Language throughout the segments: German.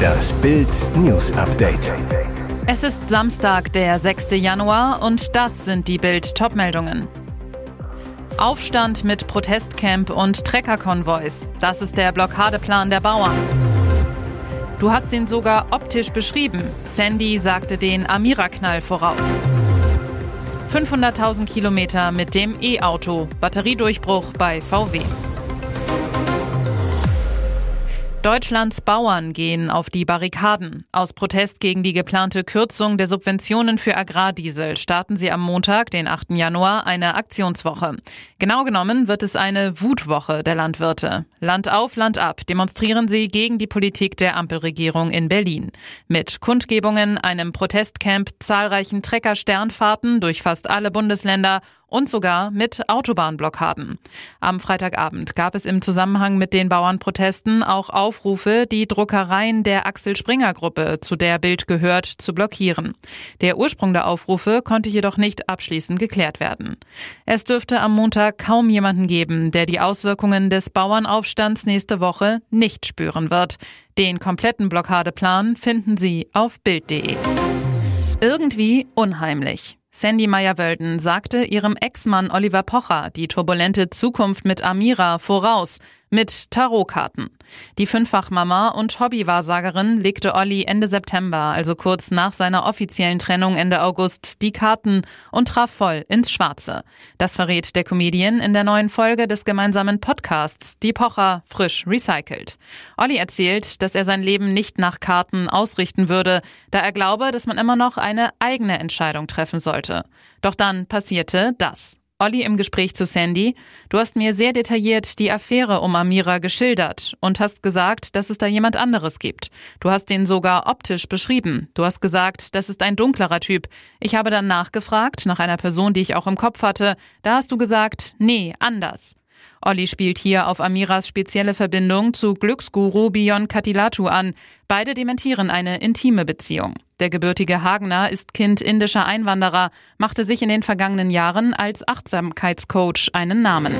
Das Bild News Update. Es ist Samstag, der 6. Januar und das sind die Bild Topmeldungen. Aufstand mit Protestcamp und Treckerkonvois. Das ist der Blockadeplan der Bauern. Du hast ihn sogar optisch beschrieben. Sandy sagte den Amira-Knall voraus. 500.000 Kilometer mit dem E-Auto. Batteriedurchbruch bei VW. Deutschlands Bauern gehen auf die Barrikaden. Aus Protest gegen die geplante Kürzung der Subventionen für Agrardiesel starten sie am Montag, den 8. Januar, eine Aktionswoche. Genau genommen wird es eine Wutwoche der Landwirte. Land auf, Land ab demonstrieren sie gegen die Politik der Ampelregierung in Berlin. Mit Kundgebungen, einem Protestcamp, zahlreichen Trecker-Sternfahrten durch fast alle Bundesländer und sogar mit Autobahnblockaden. Am Freitagabend gab es im Zusammenhang mit den Bauernprotesten auch Aufrufe, die Druckereien der Axel Springer Gruppe, zu der Bild gehört, zu blockieren. Der Ursprung der Aufrufe konnte jedoch nicht abschließend geklärt werden. Es dürfte am Montag kaum jemanden geben, der die Auswirkungen des Bauernaufstands nächste Woche nicht spüren wird. Den kompletten Blockadeplan finden Sie auf Bild.de. Irgendwie unheimlich. Sandy Meyer-Wölden sagte ihrem Ex-Mann Oliver Pocher die turbulente Zukunft mit Amira voraus mit Tarotkarten. Die Fünffachmama und Hobbywahrsagerin legte Olli Ende September, also kurz nach seiner offiziellen Trennung Ende August, die Karten und traf voll ins Schwarze. Das verrät der Comedian in der neuen Folge des gemeinsamen Podcasts Die Pocher frisch recycelt. Olli erzählt, dass er sein Leben nicht nach Karten ausrichten würde, da er glaube, dass man immer noch eine eigene Entscheidung treffen sollte. Doch dann passierte das. Olli im Gespräch zu Sandy, du hast mir sehr detailliert die Affäre um Amira geschildert und hast gesagt, dass es da jemand anderes gibt. Du hast den sogar optisch beschrieben. Du hast gesagt, das ist ein dunklerer Typ. Ich habe dann nachgefragt nach einer Person, die ich auch im Kopf hatte. Da hast du gesagt, nee, anders. Olli spielt hier auf Amiras spezielle Verbindung zu Glücksguru Bion Katilatu an. Beide dementieren eine intime Beziehung. Der gebürtige Hagener ist Kind indischer Einwanderer, machte sich in den vergangenen Jahren als Achtsamkeitscoach einen Namen.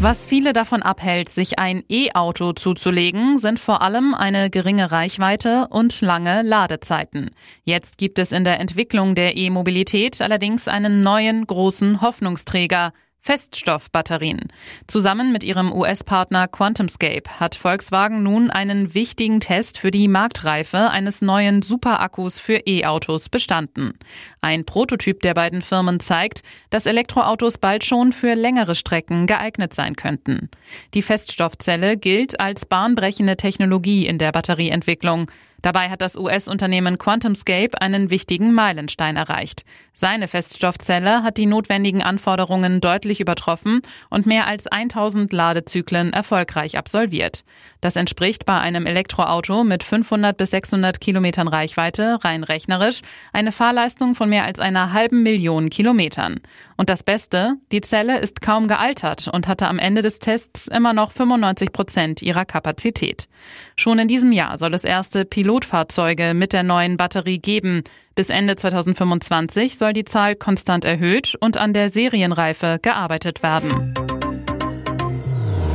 Was viele davon abhält, sich ein E-Auto zuzulegen, sind vor allem eine geringe Reichweite und lange Ladezeiten. Jetzt gibt es in der Entwicklung der E-Mobilität allerdings einen neuen großen Hoffnungsträger, Feststoffbatterien. Zusammen mit ihrem US-Partner QuantumScape hat Volkswagen nun einen wichtigen Test für die Marktreife eines neuen Superakkus für E-Autos bestanden. Ein Prototyp der beiden Firmen zeigt, dass Elektroautos bald schon für längere Strecken geeignet sein könnten. Die Feststoffzelle gilt als bahnbrechende Technologie in der Batterieentwicklung. Dabei hat das US-Unternehmen QuantumScape einen wichtigen Meilenstein erreicht. Seine Feststoffzelle hat die notwendigen Anforderungen deutlich übertroffen und mehr als 1000 Ladezyklen erfolgreich absolviert. Das entspricht bei einem Elektroauto mit 500 bis 600 Kilometern Reichweite rein rechnerisch eine Fahrleistung von mehr als einer halben Million Kilometern. Und das Beste, die Zelle ist kaum gealtert und hatte am Ende des Tests immer noch 95 Prozent ihrer Kapazität. Schon in diesem Jahr soll es erste Pilotfahrzeuge mit der neuen Batterie geben. Bis Ende 2025 soll die Zahl konstant erhöht und an der Serienreife gearbeitet werden.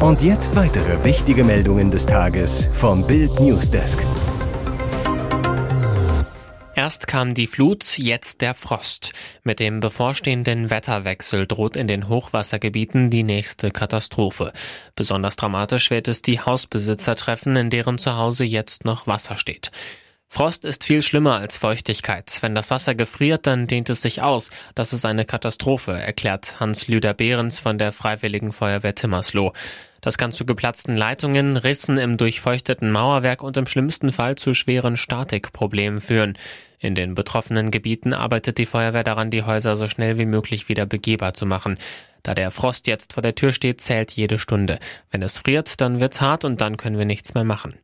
Und jetzt weitere wichtige Meldungen des Tages vom Bild Newsdesk. Erst kam die Flut, jetzt der Frost. Mit dem bevorstehenden Wetterwechsel droht in den Hochwassergebieten die nächste Katastrophe. Besonders dramatisch wird es die Hausbesitzer treffen, in deren Zuhause jetzt noch Wasser steht. Frost ist viel schlimmer als Feuchtigkeit. Wenn das Wasser gefriert, dann dehnt es sich aus. Das ist eine Katastrophe, erklärt Hans Lüder Behrens von der Freiwilligen Feuerwehr Timmersloh. Das kann zu geplatzten Leitungen, Rissen im durchfeuchteten Mauerwerk und im schlimmsten Fall zu schweren Statikproblemen führen. In den betroffenen Gebieten arbeitet die Feuerwehr daran, die Häuser so schnell wie möglich wieder begehbar zu machen. Da der Frost jetzt vor der Tür steht, zählt jede Stunde. Wenn es friert, dann wird's hart und dann können wir nichts mehr machen.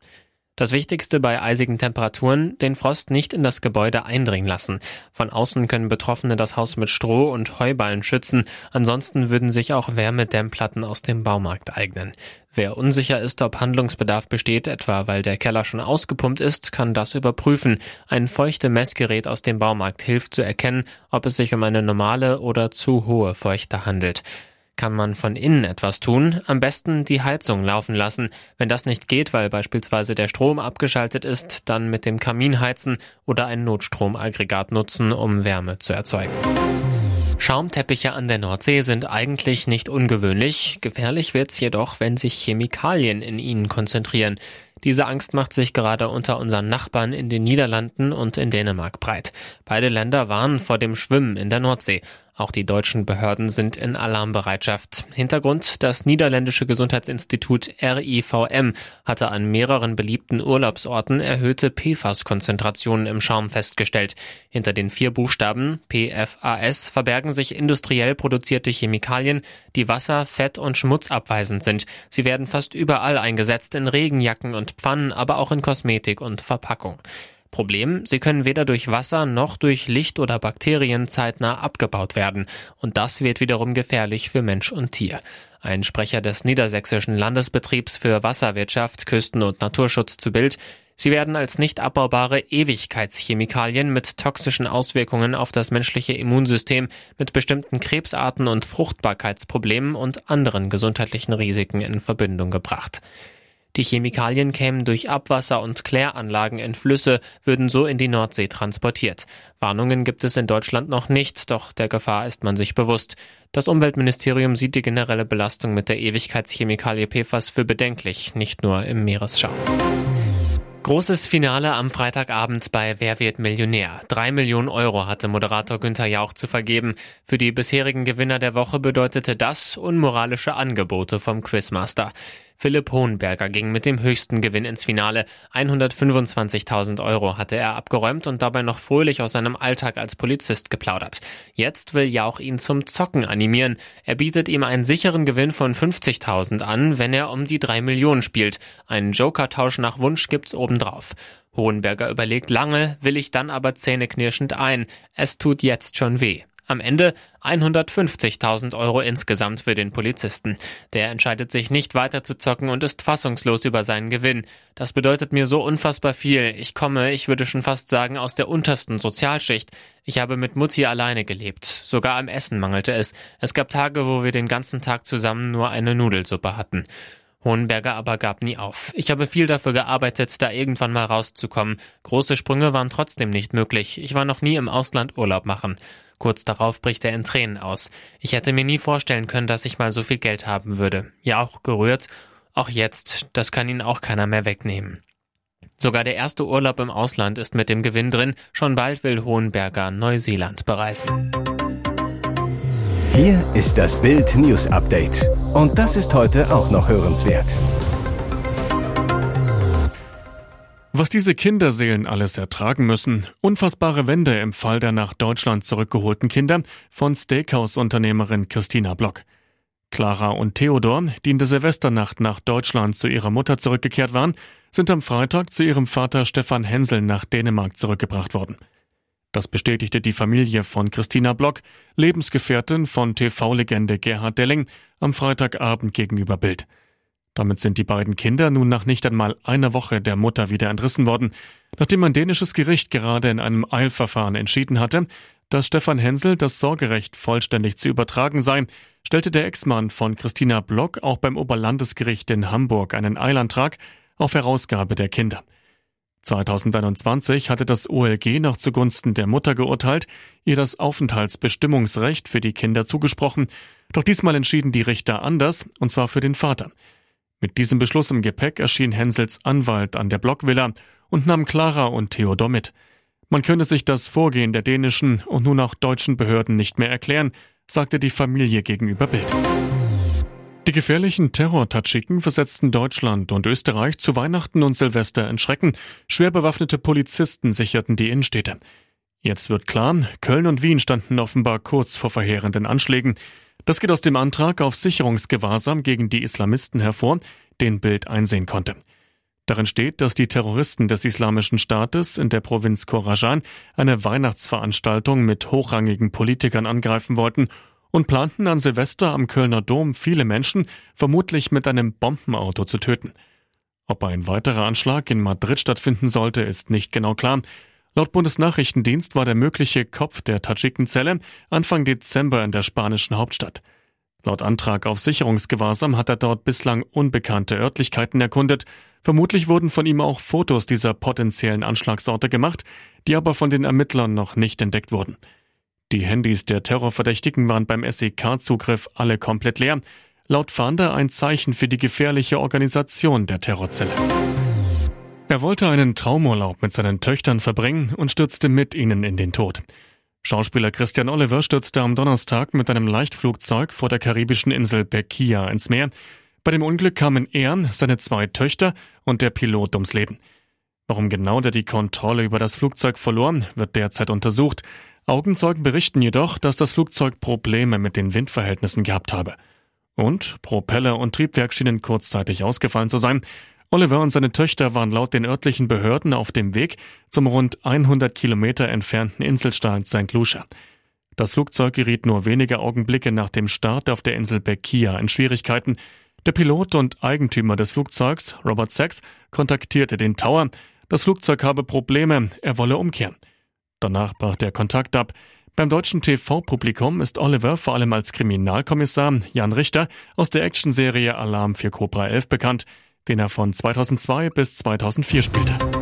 Das Wichtigste bei eisigen Temperaturen, den Frost nicht in das Gebäude eindringen lassen. Von außen können Betroffene das Haus mit Stroh und Heuballen schützen, ansonsten würden sich auch Wärmedämmplatten aus dem Baumarkt eignen. Wer unsicher ist, ob Handlungsbedarf besteht, etwa weil der Keller schon ausgepumpt ist, kann das überprüfen. Ein feuchte Messgerät aus dem Baumarkt hilft zu erkennen, ob es sich um eine normale oder zu hohe Feuchte handelt. Kann man von innen etwas tun? Am besten die Heizung laufen lassen. Wenn das nicht geht, weil beispielsweise der Strom abgeschaltet ist, dann mit dem Kamin heizen oder ein Notstromaggregat nutzen, um Wärme zu erzeugen. Schaumteppiche an der Nordsee sind eigentlich nicht ungewöhnlich. Gefährlich wird's jedoch, wenn sich Chemikalien in ihnen konzentrieren. Diese Angst macht sich gerade unter unseren Nachbarn in den Niederlanden und in Dänemark breit. Beide Länder warnen vor dem Schwimmen in der Nordsee. Auch die deutschen Behörden sind in Alarmbereitschaft. Hintergrund, das niederländische Gesundheitsinstitut RIVM hatte an mehreren beliebten Urlaubsorten erhöhte PFAS-Konzentrationen im Schaum festgestellt. Hinter den vier Buchstaben PFAS verbergen sich industriell produzierte Chemikalien, die Wasser, Fett und Schmutz abweisend sind. Sie werden fast überall eingesetzt, in Regenjacken und Pfannen, aber auch in Kosmetik und Verpackung. Problem, sie können weder durch Wasser noch durch Licht oder Bakterien zeitnah abgebaut werden. Und das wird wiederum gefährlich für Mensch und Tier. Ein Sprecher des Niedersächsischen Landesbetriebs für Wasserwirtschaft, Küsten- und Naturschutz zu Bild. Sie werden als nicht abbaubare Ewigkeitschemikalien mit toxischen Auswirkungen auf das menschliche Immunsystem, mit bestimmten Krebsarten und Fruchtbarkeitsproblemen und anderen gesundheitlichen Risiken in Verbindung gebracht. Die Chemikalien kämen durch Abwasser und Kläranlagen in Flüsse, würden so in die Nordsee transportiert. Warnungen gibt es in Deutschland noch nicht, doch der Gefahr ist man sich bewusst. Das Umweltministerium sieht die generelle Belastung mit der Ewigkeitschemikalie PFAS für bedenklich, nicht nur im Meeresschaum. Großes Finale am Freitagabend bei Wer wird Millionär? Drei Millionen Euro hatte Moderator Günther Jauch zu vergeben. Für die bisherigen Gewinner der Woche bedeutete das unmoralische Angebote vom Quizmaster. Philipp Hohenberger ging mit dem höchsten Gewinn ins Finale. 125.000 Euro hatte er abgeräumt und dabei noch fröhlich aus seinem Alltag als Polizist geplaudert. Jetzt will Jauch ihn zum Zocken animieren. Er bietet ihm einen sicheren Gewinn von 50.000 an, wenn er um die drei Millionen spielt. Einen Joker-Tausch nach Wunsch gibt's obendrauf. Hohenberger überlegt lange, will ich dann aber zähneknirschend ein. Es tut jetzt schon weh. Am Ende 150.000 Euro insgesamt für den Polizisten. Der entscheidet sich nicht weiter zu zocken und ist fassungslos über seinen Gewinn. Das bedeutet mir so unfassbar viel. Ich komme, ich würde schon fast sagen, aus der untersten Sozialschicht. Ich habe mit Mutti alleine gelebt. Sogar am Essen mangelte es. Es gab Tage, wo wir den ganzen Tag zusammen nur eine Nudelsuppe hatten. Hohenberger aber gab nie auf. Ich habe viel dafür gearbeitet, da irgendwann mal rauszukommen. Große Sprünge waren trotzdem nicht möglich. Ich war noch nie im Ausland Urlaub machen. Kurz darauf bricht er in Tränen aus. Ich hätte mir nie vorstellen können, dass ich mal so viel Geld haben würde. Ja, auch gerührt. Auch jetzt, das kann ihn auch keiner mehr wegnehmen. Sogar der erste Urlaub im Ausland ist mit dem Gewinn drin. Schon bald will Hohenberger Neuseeland bereisen. Hier ist das Bild News Update. Und das ist heute auch noch hörenswert. Was diese Kinderseelen alles ertragen müssen. Unfassbare Wende im Fall der nach Deutschland zurückgeholten Kinder von Steakhouse-Unternehmerin Christina Block. Clara und Theodor, die in der Silvesternacht nach Deutschland zu ihrer Mutter zurückgekehrt waren, sind am Freitag zu ihrem Vater Stefan Hensel nach Dänemark zurückgebracht worden. Das bestätigte die Familie von Christina Block, Lebensgefährtin von TV-Legende Gerhard Delling, am Freitagabend gegenüber Bild. Damit sind die beiden Kinder nun nach nicht einmal einer Woche der Mutter wieder entrissen worden, nachdem ein dänisches Gericht gerade in einem Eilverfahren entschieden hatte, dass Stefan Hensel das Sorgerecht vollständig zu übertragen sei, stellte der Ex-Mann von Christina Block auch beim Oberlandesgericht in Hamburg einen Eilantrag auf Herausgabe der Kinder. 2021 hatte das OLG noch zugunsten der Mutter geurteilt, ihr das Aufenthaltsbestimmungsrecht für die Kinder zugesprochen, doch diesmal entschieden die Richter anders, und zwar für den Vater. Mit diesem Beschluss im Gepäck erschien Hensels Anwalt an der Blockvilla und nahm Clara und Theodor mit. Man könne sich das Vorgehen der dänischen und nun auch deutschen Behörden nicht mehr erklären, sagte die Familie gegenüber Bild. Die gefährlichen Terror-Tatschiken versetzten Deutschland und Österreich zu Weihnachten und Silvester in Schrecken. Schwer bewaffnete Polizisten sicherten die Innenstädte. Jetzt wird klar, Köln und Wien standen offenbar kurz vor verheerenden Anschlägen. Das geht aus dem Antrag auf Sicherungsgewahrsam gegen die Islamisten hervor, den Bild einsehen konnte. Darin steht, dass die Terroristen des Islamischen Staates in der Provinz Khorasan eine Weihnachtsveranstaltung mit hochrangigen Politikern angreifen wollten und planten an Silvester am Kölner Dom viele Menschen vermutlich mit einem Bombenauto zu töten. Ob ein weiterer Anschlag in Madrid stattfinden sollte, ist nicht genau klar. Laut Bundesnachrichtendienst war der mögliche Kopf der Tadschikenzelle Anfang Dezember in der spanischen Hauptstadt. Laut Antrag auf Sicherungsgewahrsam hat er dort bislang unbekannte Örtlichkeiten erkundet. Vermutlich wurden von ihm auch Fotos dieser potenziellen Anschlagsorte gemacht, die aber von den Ermittlern noch nicht entdeckt wurden. Die Handys der Terrorverdächtigen waren beim SEK-Zugriff alle komplett leer. Laut Fahnder ein Zeichen für die gefährliche Organisation der Terrorzelle. Er wollte einen Traumurlaub mit seinen Töchtern verbringen und stürzte mit ihnen in den Tod. Schauspieler Christian Oliver stürzte am Donnerstag mit einem Leichtflugzeug vor der karibischen Insel Bekia ins Meer. Bei dem Unglück kamen er, seine zwei Töchter und der Pilot ums Leben. Warum genau der die Kontrolle über das Flugzeug verlor, wird derzeit untersucht. Augenzeugen berichten jedoch, dass das Flugzeug Probleme mit den Windverhältnissen gehabt habe. Und Propeller und Triebwerk schienen kurzzeitig ausgefallen zu sein. Oliver und seine Töchter waren laut den örtlichen Behörden auf dem Weg zum rund 100 Kilometer entfernten Inselstaat St. Lucia. Das Flugzeug geriet nur wenige Augenblicke nach dem Start auf der Insel Bekia in Schwierigkeiten. Der Pilot und Eigentümer des Flugzeugs, Robert Sachs, kontaktierte den Tower. Das Flugzeug habe Probleme, er wolle umkehren. Danach brach der Kontakt ab. Beim deutschen TV-Publikum ist Oliver vor allem als Kriminalkommissar Jan Richter aus der Actionserie Alarm für Cobra 11 bekannt den er von 2002 bis 2004 spielte.